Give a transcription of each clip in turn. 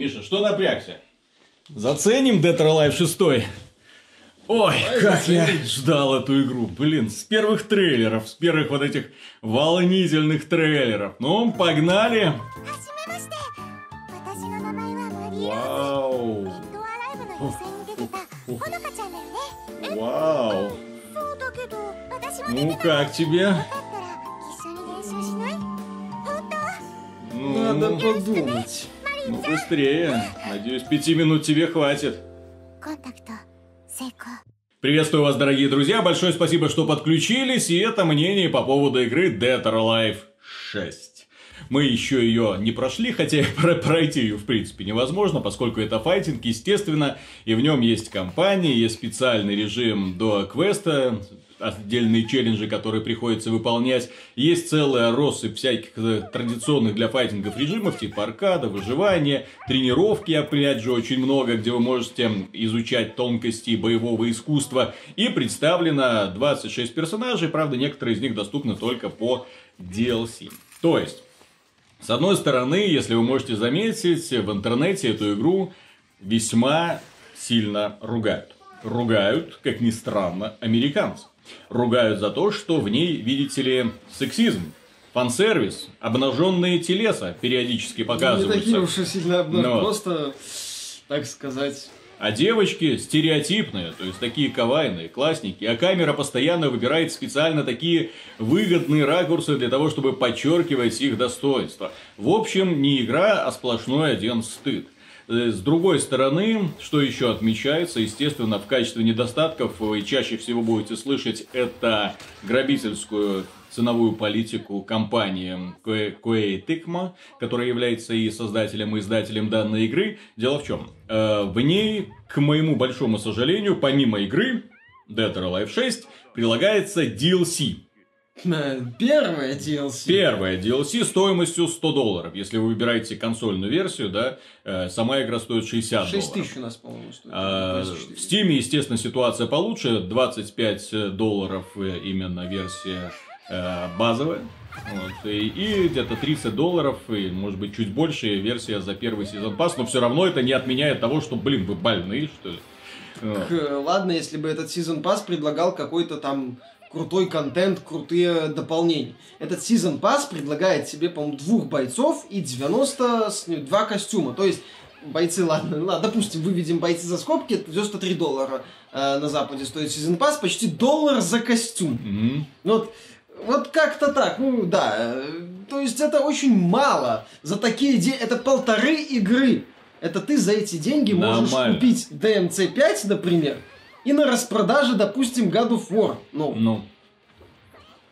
Миша, что напрягся? Заценим Dead or Alive 6. Ой, Давай как заценить. я ждал эту игру. Блин, с первых трейлеров, с первых вот этих волнительных трейлеров. Ну, погнали. Вау. Вау. Ну, как тебе? Надо подумать. Ну, быстрее. Надеюсь, пяти минут тебе хватит. Приветствую вас, дорогие друзья. Большое спасибо, что подключились. И это мнение по поводу игры Dead or Alive 6. Мы еще ее не прошли, хотя про- пройти ее в принципе невозможно, поскольку это файтинг, естественно, и в нем есть компания, есть специальный режим до квеста, отдельные челленджи, которые приходится выполнять. Есть целая россыпь всяких э, традиционных для файтингов режимов, типа аркада, выживания, тренировки, опять же, очень много, где вы можете изучать тонкости боевого искусства. И представлено 26 персонажей, правда, некоторые из них доступны только по DLC. То есть, с одной стороны, если вы можете заметить, в интернете эту игру весьма сильно ругают. Ругают, как ни странно, американцы. Ругают за то, что в ней, видите ли, сексизм, фан-сервис, обнаженные телеса периодически Не показываются. такие уж и сильно обнаж- Но. Просто, так сказать... А девочки стереотипные, то есть такие кавайные, классники. А камера постоянно выбирает специально такие выгодные ракурсы для того, чтобы подчеркивать их достоинства. В общем, не игра, а сплошной один стыд. Э, С другой стороны, что еще отмечается, естественно, в качестве недостатков вы чаще всего будете слышать это грабительскую ценовую политику компании Koei Tecmo, которая является и создателем, и издателем данной игры. Дело в чем? Э, В ней, к моему большому сожалению, помимо игры Dead or Alive 6, прилагается DLC. Э, Первое DLC. Первая DLC стоимостью 100 долларов. Если вы выбираете консольную версию, да, э, сама игра стоит 60 6 долларов. тысяч у нас, по-моему, стоит. А, 24. В Steam, естественно, ситуация получше. 25 долларов э, именно версия э, базовая. Вот, и, и где-то 30 долларов, и, может быть, чуть больше версия за первый сезон пас, но все равно это не отменяет того, что, блин, вы больные, что ли. Вот. К- Ладно, если бы этот Season Pass предлагал какой-то там крутой контент, крутые дополнения. Этот Season Pass предлагает себе, по-моему, двух бойцов и 92 костюма. То есть бойцы, ладно, ладно, допустим, выведем бойцы за скобки, это 93 доллара э, на Западе стоит Season Pass, почти доллар за костюм. Ну Вот, вот как-то так, ну да. э, То есть это очень мало. За такие деньги, это полторы игры. Это ты за эти деньги можешь Нормально. купить DMC 5, например, и на распродаже, допустим, God of War. Ну, Ну,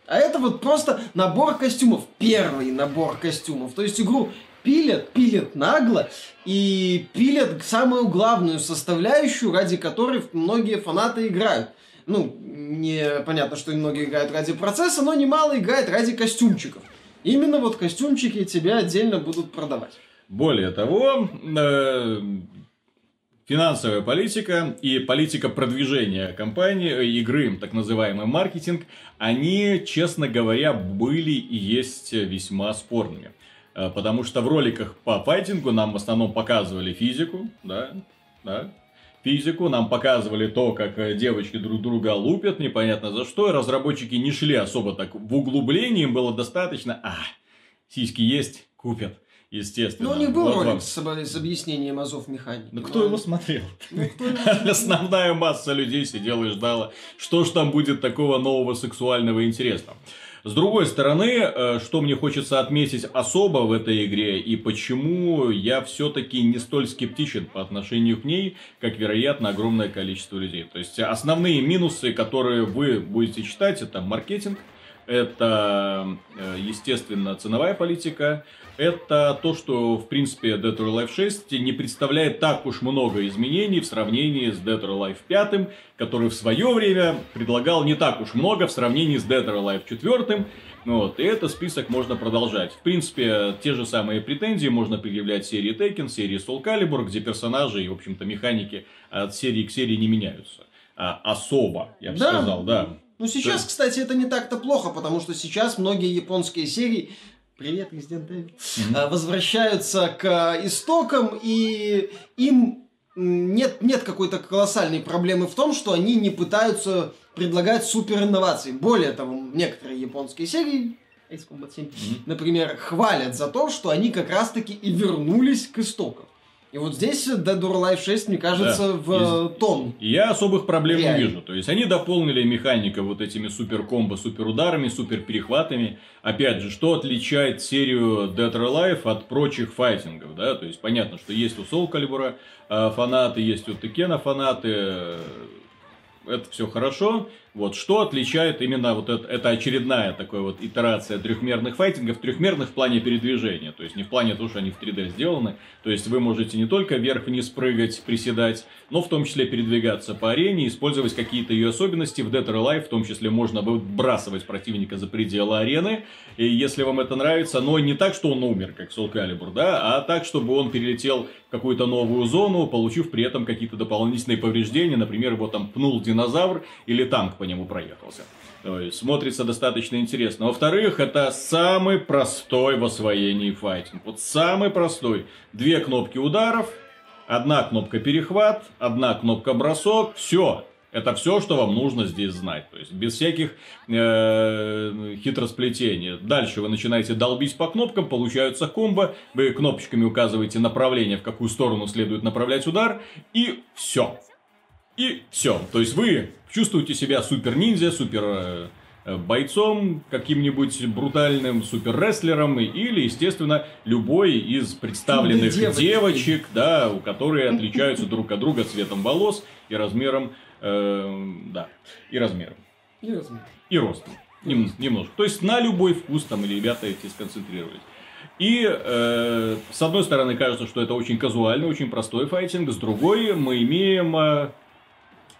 а это вот просто набор костюмов. Первый набор костюмов. То есть игру пилят, пилят нагло и пилят самую главную составляющую, ради которой многие фанаты играют. Ну, не понятно, что многие играют ради процесса, но немало играет ради костюмчиков. Именно вот костюмчики тебе отдельно будут продавать. Более того, э, финансовая политика и политика продвижения компании, э, игры, так называемый маркетинг, они, честно говоря, были и есть весьма спорными. Э, Потому что в роликах по файтингу нам в основном показывали физику, да, да, физику, нам показывали то, как э, девочки друг друга лупят, непонятно за что, разработчики не шли особо так в углубление, им было достаточно, а, сиськи есть, купят, естественно. Ну, у них был Вот ролик вам. с, об- с объяснением азов механики. Ну, кто его смотрел? Ну, кто его- Основная масса людей сидела и ждала, что ж там будет такого нового сексуального интересного. С другой стороны, э, что мне хочется отметить особо в этой игре и почему я все-таки не столь скептичен по отношению к ней, как, вероятно, огромное количество людей. То есть основные минусы, которые вы будете читать, это маркетинг, это, э, естественно, ценовая политика, это то, что, в принципе, Dead or Alive 6 не представляет так уж много изменений в сравнении с Dead or Alive 5, который в свое время предлагал не так уж много в сравнении с Dead or Alive 4. Вот, и этот список можно продолжать. В принципе, те же самые претензии можно предъявлять серии Tekken, серии Soul Calibur, где персонажи и, в общем-то, механики от серии к серии не меняются. А, особо, я бы Да. сказал, да. Ну, сейчас, Да. кстати, это не так-то плохо, потому что сейчас многие японские серии Привет, Resident Evil. А, возвращаются к а, истокам, и им нет, нет какой-то колоссальной проблемы в том, что они не пытаются предлагать супер инновации. Более того, некоторые японские серии Ace Combat 7, например, хвалят за то, что они как раз-таки и вернулись к истокам. И вот здесь Dead or Alive 6, мне кажется, Да. в э, тон. И Я особых проблем не Реально. вижу. То есть они дополнили механика вот этими супер комбо, супер ударами, супер перехватами. Опять же, что отличает серию Dead or Alive от прочих файтингов, да? То есть понятно, что есть у Soul Calibur э, фанаты, есть у Текена фанаты. Это все хорошо. Вот что отличает именно вот это, это очередная такая вот итерация трехмерных файтингов, трехмерных в плане передвижения, то есть не в плане того, что они в 3D сделаны, то есть вы можете не только вверх-вниз прыгать, приседать, но в том числе передвигаться по арене, использовать какие-то ее особенности. В Dead or Alive в том числе можно выбрасывать противника за пределы арены, и если вам это нравится, но не так, что он умер, как Soul Calibur, да, а так, чтобы он перелетел в какую-то новую зону, получив при этом какие-то дополнительные повреждения, например, его там пнул динозавр или танк по нему проехался. То есть, смотрится достаточно интересно. Во-вторых, это самый простой в освоении файтинг. Вот самый простой. Две кнопки ударов, одна кнопка перехват, одна кнопка бросок. Все. Это все, что вам нужно здесь знать. То есть, без всяких э, хитросплетений. Дальше вы начинаете долбить по кнопкам, получаются комбо. Вы кнопочками указываете направление, в какую сторону следует направлять удар. И все. И все. То есть вы чувствуете себя супер ниндзя, супер бойцом, каким-нибудь брутальным супер рестлером или, естественно, любой из представленных Девочки. девочек, да, у которые отличаются друг от друга цветом волос и размером, э, да, и размером, И размер. и ростом. Нем- немножко. То есть на любой вкус там и ребята эти сконцентрировались. И э, с одной стороны кажется, что это очень казуальный, очень простой файтинг, с другой мы имеем э,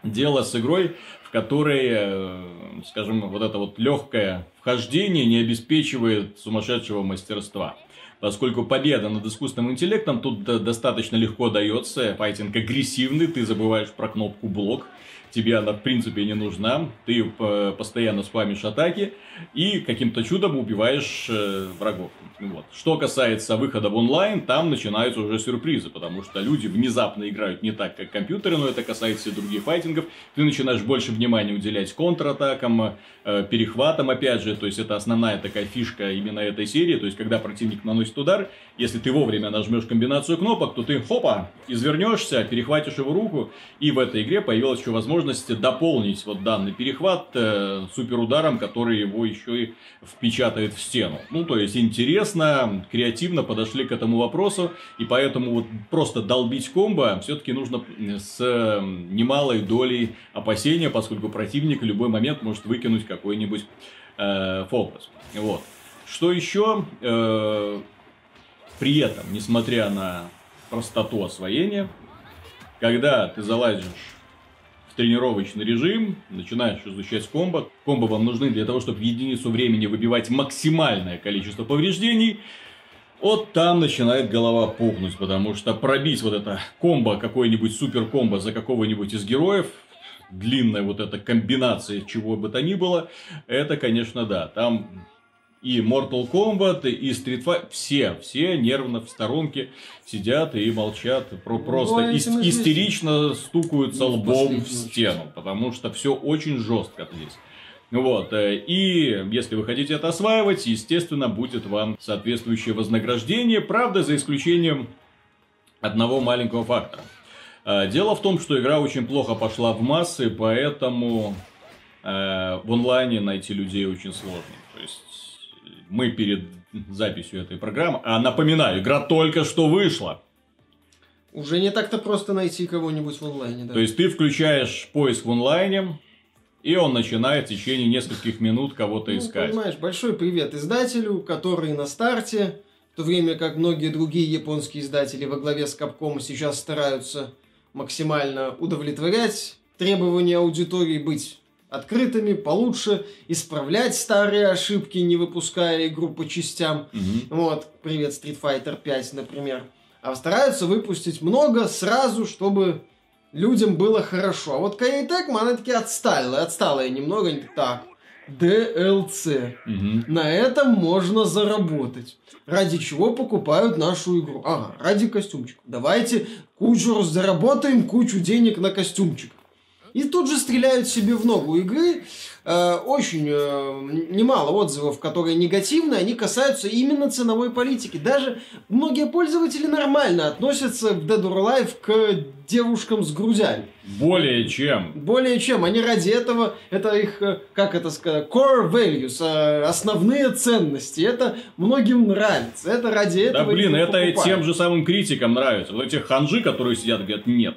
дело с игрой, в которой, э, скажем, вот это вот легкое вхождение не обеспечивает сумасшедшего мастерства. Поскольку победа над искусственным интеллектом тут до- достаточно легко дается, файтинг агрессивный, ты забываешь про кнопку блок, тебе она в принципе не нужна, ты э, постоянно спамишь атаки и каким-то чудом убиваешь э, врагов. Вот. Что касается выхода в онлайн, там начинаются уже сюрпризы, потому что люди внезапно играют не так, как компьютеры, но это касается и других файтингов. Ты начинаешь больше внимания уделять контратакам, э, перехватам, опять же, то есть это основная такая фишка именно этой серии, то есть когда противник наносит удар, если ты вовремя нажмешь комбинацию кнопок, то ты хопа, извернешься, перехватишь его руку, и в этой игре появилась еще возможность дополнить вот данный перехват э, суперударом, который его еще и впечатает в стену. Ну, то есть интересно, креативно подошли к этому вопросу, и поэтому вот просто долбить комбо все-таки нужно с э, немалой долей опасения, поскольку противник в любой момент может выкинуть какой-нибудь э, фокус. Вот. Что еще? Э, при этом, несмотря на простоту освоения, когда ты залазишь тренировочный режим, начинаешь изучать комбо, комбо вам нужны для того, чтобы в единицу времени выбивать максимальное количество повреждений, вот там начинает голова пухнуть, потому что пробить вот это комбо, какой-нибудь супер комбо за какого-нибудь из героев, длинная вот эта комбинация чего бы то ни было, это, конечно, да, там и Mortal Kombat, и Street Fighter, все, все нервно в сторонке сидят и молчат, про, просто Ну, ис- этим известно. истерично стукаются Ну, лбом в стену, потому что все очень жестко здесь. Вот, э, и если вы хотите это осваивать, естественно, будет вам соответствующее вознаграждение, правда, за исключением одного маленького фактора. Э, Дело в том, что игра очень плохо пошла в массы, поэтому э, в онлайне найти людей очень сложно. То есть мы перед записью этой программы, а напоминаю, игра только что вышла. Уже не так-то просто найти кого-нибудь в онлайне, да. То есть ты включаешь поиск в онлайне, и он начинает в течение нескольких минут кого-то Ну, искать. понимаешь, большой привет издателю, который на старте, в то время как многие другие японские издатели во главе с Capcom сейчас стараются максимально удовлетворять требования аудитории, быть открытыми, получше, исправлять старые ошибки, не выпуская игру по частям. Мгм. Вот, привет, Street Fighter 5, например. А стараются выпустить много сразу, чтобы людям было хорошо. А вот Koei Tecmo, она таки отсталая, отсталая немного. Они такие, Так, DLC. Мгм. На этом можно заработать. Ради чего покупают нашу игру? Ага, ради костюмчика. Давайте кучу раз- заработаем кучу денег на костюмчик. И тут же стреляют себе в ногу игры. Э, очень э, немало отзывов, которые негативные, они касаются именно ценовой политики. Даже многие пользователи нормально относятся в Dead or Alive к девушкам с грудями. Более чем. Более чем, они ради этого, это их, э, как это сказать, core values, основные ценности. Это многим нравится. Это ради Да этого. блин, их и это покупают. тем же самым критикам нравится. Вот эти ханжи, которые сидят, говорят, нет.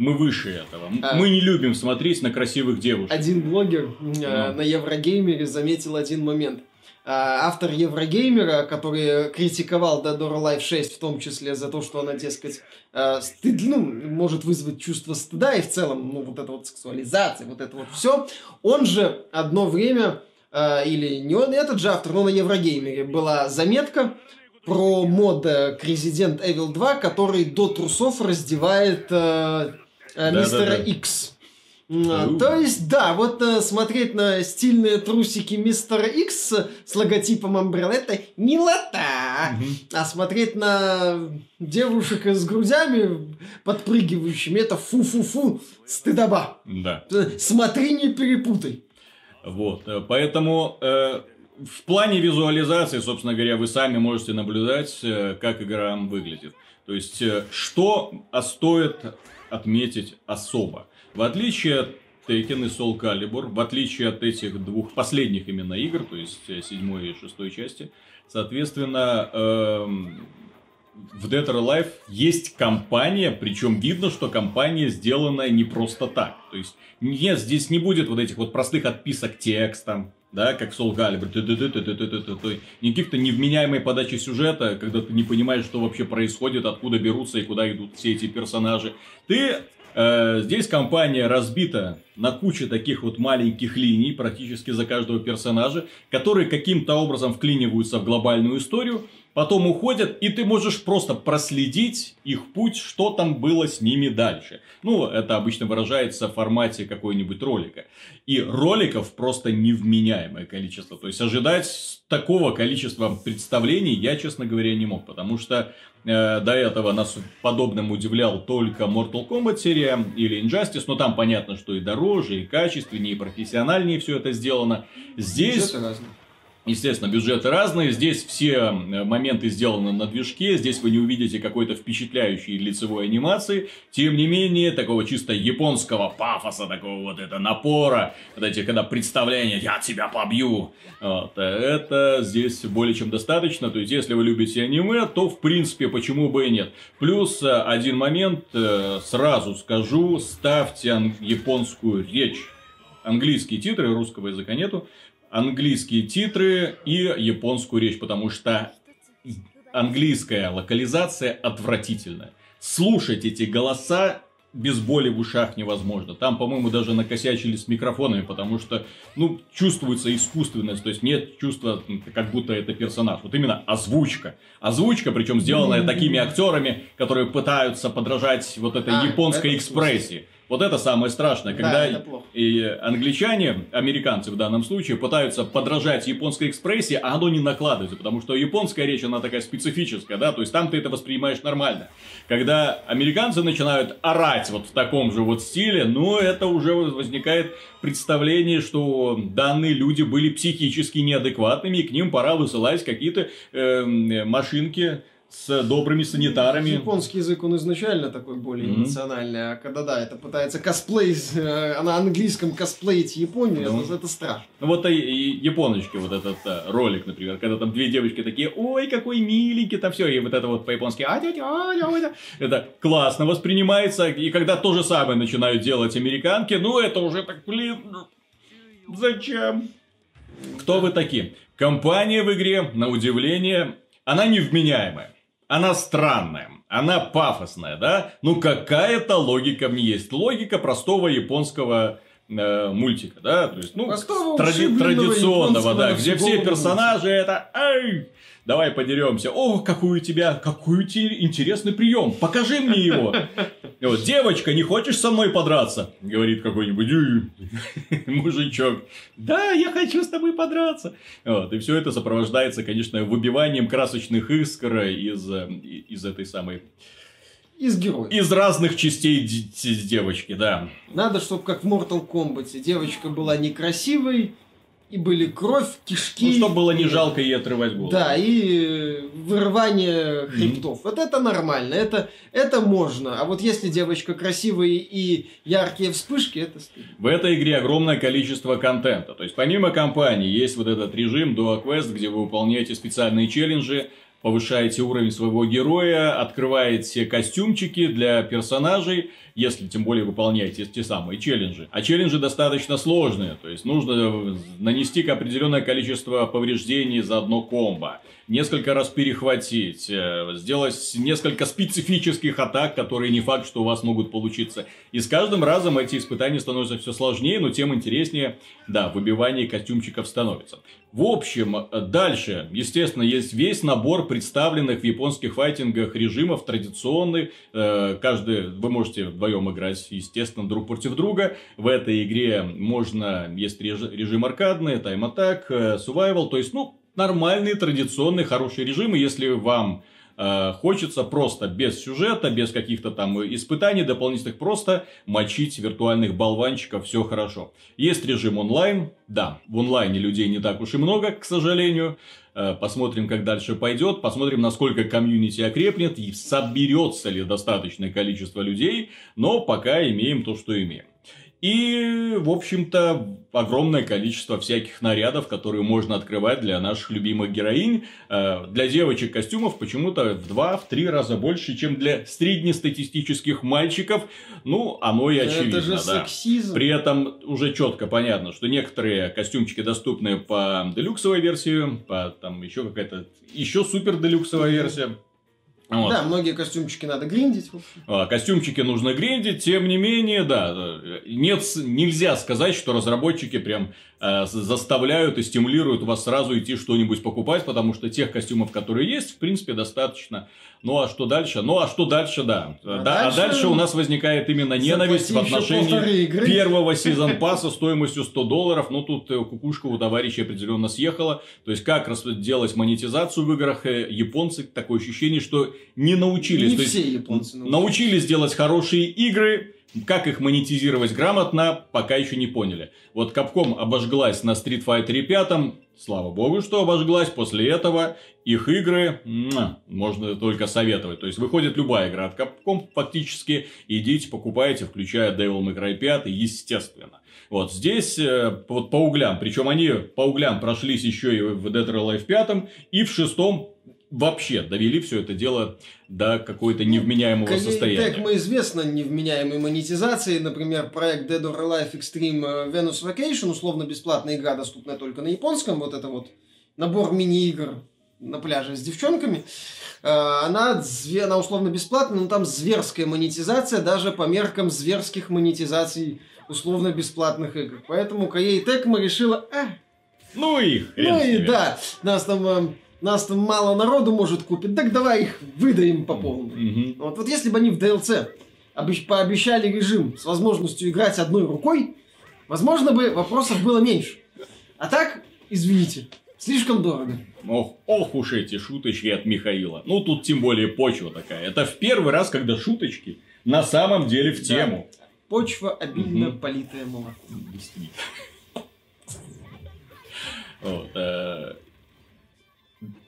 Мы выше этого. А. Мы не любим смотреть на красивых девушек. Один блогер э, на Еврогеймере заметил один момент. А, Автор Еврогеймера, который критиковал Dead or Alive 6, в том числе за то, что она, дескать, э, стыд, ну, может вызвать чувство стыда и в целом, ну, вот эта вот сексуализация, вот это вот все, он же одно время, э, или не он, этот же автор, но на Еврогеймере была заметка про мод к Resident Evil 2, который до трусов раздевает э, э, мистера Икс. А. То есть, да, вот э, смотреть на стильные трусики мистера Икс с логотипом Umbrella это милота. Мгм. А смотреть на девушек с грудями подпрыгивающими это фу-фу-фу, стыдоба. Да. Э, Смотри, не перепутай. Вот, поэтому э, в плане визуализации, собственно говоря, вы сами можете наблюдать, как игра выглядит. То есть, что а, стоит отметить особо. В отличие от Tekken и Soul Calibur, в отличие от этих двух последних именно игр, то есть э, седьмой и шестой части, соответственно, эм, в Dead or Alive есть компания, причем видно, что компания сделана не просто так. То есть, нет, здесь не будет вот этих вот простых отписок текстом, да, как Calibur, ты-ты-ты-ты-ты-ты-ты-ты. никаких-то невменяемой подачи сюжета, когда ты не понимаешь, что вообще происходит, откуда берутся и куда идут все эти персонажи. Ты э, здесь компания разбита на куче таких вот маленьких линий, практически за каждого персонажа, которые каким-то образом вклиниваются в глобальную историю, потом уходят, и ты можешь просто проследить их путь, что там было с ними дальше. Ну, это обычно выражается в формате какой-нибудь ролика. И роликов просто невменяемое количество. То есть ожидать такого количества представлений я, честно говоря, не мог. Потому что э, до этого нас подобным удивлял только Mortal Kombat серия или Injustice. Но там понятно, что и дороже, и качественнее, и профессиональнее все это сделано. Здесь... Естественно, бюджеты разные. Здесь все э, моменты сделаны на движке. Здесь вы не увидите какой-то впечатляющей лицевой анимации. Тем не менее, такого чисто японского пафоса, такого вот это напора. Вот эти, когда представления «я тебя побью». Вот, э, это здесь более чем достаточно. То есть, если вы любите аниме, то, в принципе, почему бы и нет. Плюс э, один момент, сразу скажу, ставьте японскую речь. Английские титры, русского языка нету английские титры и японскую речь, потому что английская локализация отвратительная. Слушать эти голоса без боли в ушах невозможно. Там, по-моему, даже накосячили с микрофонами, потому что, ну, чувствуется искусственность, то есть нет чувства, как будто это персонаж. Вот именно озвучка. Озвучка, причем сделанная такими актерами, которые пытаются подражать вот этой А, японской экспрессии. Вот это самое страшное, когда Да, и англичане, американцы в данном случае, пытаются подражать японской экспрессии, а оно не накладывается, потому что японская речь, она такая специфическая, да, то есть там ты это воспринимаешь нормально. Когда американцы начинают орать вот в таком же вот стиле, ну, это уже возникает представление, что данные люди были психически неадекватными, и к ним пора высылать какие-то эм, машинки с добрыми санитарами. Японский язык, он изначально такой более Мгм. эмоциональный, а когда, да, это пытается косплей, э, а на английском косплеить Японию, Ну. это, это страшно. Ну, Вот и, и японочки, вот этот а, ролик, например, когда там две девочки такие, ой, какой миленький, там все, и вот это вот по-японски, а дядя, а, дядя». это классно воспринимается, и когда то же самое начинают делать американки, ну, это уже так, блин, зачем? Кто вы такие? Компания в игре, на удивление, она невменяемая. Она странная, она пафосная, да? Ну какая-то логика в ней есть. Логика простого японского э, мультика, да? То есть, ну, Простого, тради- традиционного, да, где все персонажи это «Эй, давай подеремся. О, какой у тебя, какой у тебя интересный прием. Покажи мне его. И вот, девочка, не хочешь со мной подраться? Говорит какой-нибудь мужичок. Да, я хочу с тобой подраться. Вот, и все это сопровождается, конечно, выбиванием красочных искр из, э, из этой самой... Из героев. Из разных частей девочки, да. Надо, чтобы как в Mortal Kombat девочка была некрасивой, и были кровь, кишки. Ну, чтобы было не жалко ей отрывать голову. Да, и э, вырывание хребтов. Вот это нормально, это, это можно. А вот если девочка красивая и яркие вспышки, это стыдно. В этой игре огромное количество контента. То есть, помимо кампании, есть вот этот режим Duo Quest, где вы выполняете специальные челленджи, повышаете уровень своего героя, открываете костюмчики для персонажей, если тем более выполняете те самые челленджи. А челленджи достаточно сложные, то есть нужно нанести определенное количество повреждений за одно комбо, несколько раз перехватить, э, сделать несколько специфических атак, которые не факт, что у вас могут получиться. И с каждым разом эти испытания становятся все сложнее, но тем интереснее, да, выбивание костюмчиков становится. В общем, э, дальше, естественно, есть весь набор представленных в японских файтингах режимов традиционный. Э, Каждый, вы можете вдвоем играть, естественно, друг против друга. В этой игре можно, есть реж- режим аркадный, тайм-атак, э, survival, то есть, ну, нормальные, традиционные, хорошие режимы, если вам э, хочется просто без сюжета, без каких-то там испытаний дополнительных, просто мочить виртуальных болванчиков, все хорошо. Есть режим онлайн, да, в онлайне людей не так уж и много, к сожалению. Э, Посмотрим, как дальше пойдет, посмотрим, насколько комьюнити окрепнет и соберется ли достаточное количество людей, но пока имеем то, что имеем. И, в общем-то, огромное количество всяких нарядов, которые можно открывать для наших любимых героинь. Э, Для девочек костюмов почему-то в два-три раза больше, чем для среднестатистических мальчиков. Ну, оно и очевидно, это же да. сексизм. При этом уже четко понятно, что некоторые костюмчики доступны по делюксовой версии, по там еще какая-то еще супер делюксовая версия. Вот. Да, многие костюмчики надо гриндить. А, Костюмчики нужно гриндить, тем не менее, да, э, нет, нельзя сказать, что разработчики прям э, заставляют и стимулируют вас сразу идти что-нибудь покупать, потому что тех костюмов, которые есть, в принципе, достаточно. Ну а что дальше? Ну а что дальше, да. А да а дальше- дальше у нас возникает именно ненависть в отношении первого сезон пасса стоимостью 100 долларов. Ну тут э, кукушка у товарища определенно съехала. То есть как рас- делать монетизацию в играх э, японцы, такое ощущение, что не научились. Не То есть все японцы научились. научились делать хорошие игры, как их монетизировать грамотно, пока еще не поняли. Вот Capcom обожглась на Street Fighter 5, слава богу, что обожглась. После этого их игры можно только советовать. То есть выходит любая игра от Capcom фактически, идите, покупайте, включая Devil May Cry 5, естественно. Вот здесь э, вот по углям, причем они по углям прошлись еще и в Dead or Alive 5, и в шестом вообще довели все это дело до какой-то невменяемого Как- состояния. Как мы известно, невменяемой монетизации, например, проект Dead or Alive Extreme э, Venus Vacation, условно бесплатная игра, доступная только на японском, вот это вот набор мини-игр на пляже с девчонками, э, она, она условно бесплатная, но там зверская монетизация, даже по меркам зверских монетизаций условно бесплатных игр. Поэтому Koei Tecmo решила, а, Ну и ну и да, нас там, э, нас там мало народу может купить, так давай их выдаем по полной. Мгм. Вот, вот если бы они в DLC обещ- пообещали режим с возможностью играть одной рукой, возможно бы вопросов было меньше. А так, извините, слишком дорого. Ох, ох уж эти шуточки от Михаила. Ну, тут тем более почва такая. Это в первый раз, когда шуточки на самом деле в Да. тему. Почва обильно Мгм. политая молоком. Действительно. Вот, э,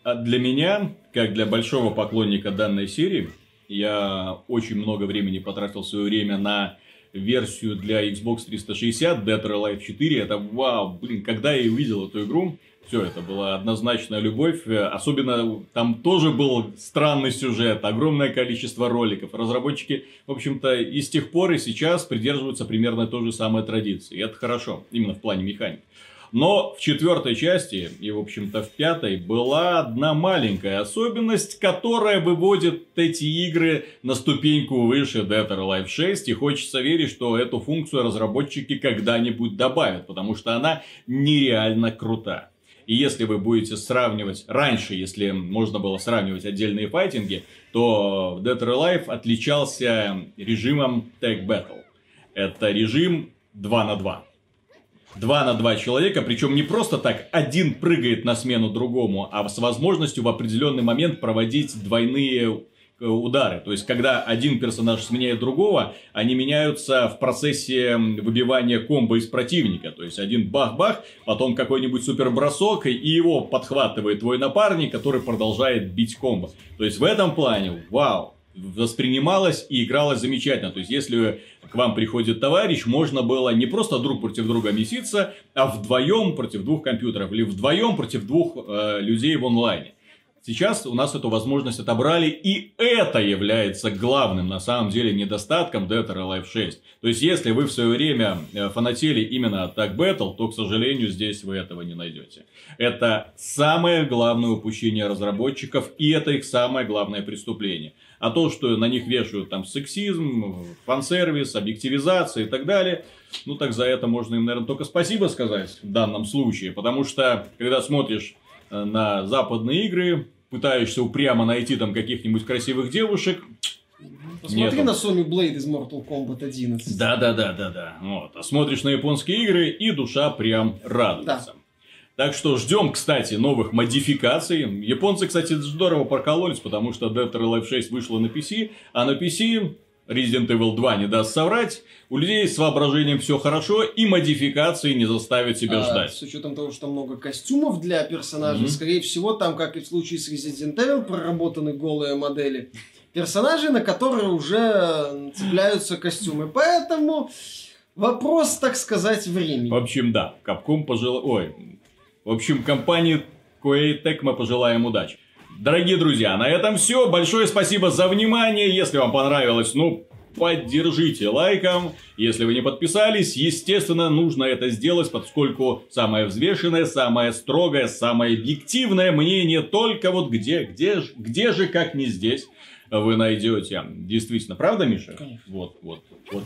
а для меня, как для большого поклонника данной серии, я очень много времени потратил свое время на версию для Xbox 360 Dead or Alive 4. Это вау, блин, когда я увидел эту игру, все, это была однозначная любовь. Особенно там тоже был странный сюжет, огромное количество роликов. Разработчики, в общем-то, и с тех пор и сейчас придерживаются примерно той же самой традиции. И это хорошо, именно в плане механики. Но в четвертой части и, в общем-то, в пятой была одна маленькая особенность, которая выводит эти игры на ступеньку выше Dead or Alive 6. И хочется верить, что эту функцию разработчики когда-нибудь добавят, потому что она нереально крута. И если вы будете сравнивать раньше, если можно было сравнивать отдельные файтинги, то Dead or Alive отличался режимом Tag Battle. Это режим 2 на 2. 2 на 2 человека, причем не просто так, один прыгает на смену другому, а с возможностью в определенный момент проводить двойные э, удары. То есть, когда один персонаж сменяет другого, они меняются в процессе выбивания комбо из противника. То есть, один бах-бах, потом какой-нибудь супер бросок, и его подхватывает твой напарник, который продолжает бить комбо. То есть, в этом плане, вау, воспринималось и игралось замечательно. То есть, если к вам приходит товарищ, можно было не просто друг против друга меситься, а вдвоем против двух компьютеров или вдвоем против двух э, людей в онлайне. Сейчас у нас эту возможность отобрали, и это является главным, на самом деле, недостатком Dead or Alive 6. То есть, если вы в свое время э, фанатели именно от Tag Battle, то, к сожалению, здесь вы этого не найдете. Это самое главное упущение разработчиков, и это их самое главное преступление. А то, что на них вешают там сексизм, фан-сервис, объективизация и так далее, ну так за это можно им, наверное, только спасибо сказать в данном случае. Потому что, когда смотришь на западные игры, пытаешься упрямо найти там каких-нибудь красивых девушек, Посмотри Нету. на Соню Блейд из Mortal Kombat 11. да, да, да, да, да. Вот. А смотришь на японские игры, и душа прям радуется. Так что ждем, кстати, новых модификаций. Японцы, кстати, здорово прокололись, потому что Dead or Alive 6 вышла на PC, а на PC Resident Evil 2 не даст соврать. У людей с воображением все хорошо, и модификации не заставят себя А, ждать. С учетом того, что много костюмов для персонажей, Мгм. скорее всего, там, как и в случае с Resident Evil, проработаны голые модели персонажей, на которые уже цепляются костюмы. Поэтому вопрос, так сказать, времени. В общем, да, Capcom пожелал... Ой, в общем, компании Koei Tecmo пожелаем удачи. Дорогие друзья, на этом все. Большое спасибо за внимание. Если вам понравилось, ну, поддержите лайком. Если вы не подписались, естественно, нужно это сделать, поскольку самое взвешенное, самое строгое, самое объективное мнение только вот где, где, где же, как не здесь, вы найдете. Действительно, правда, Миша? Конечно. Вот, вот, вот.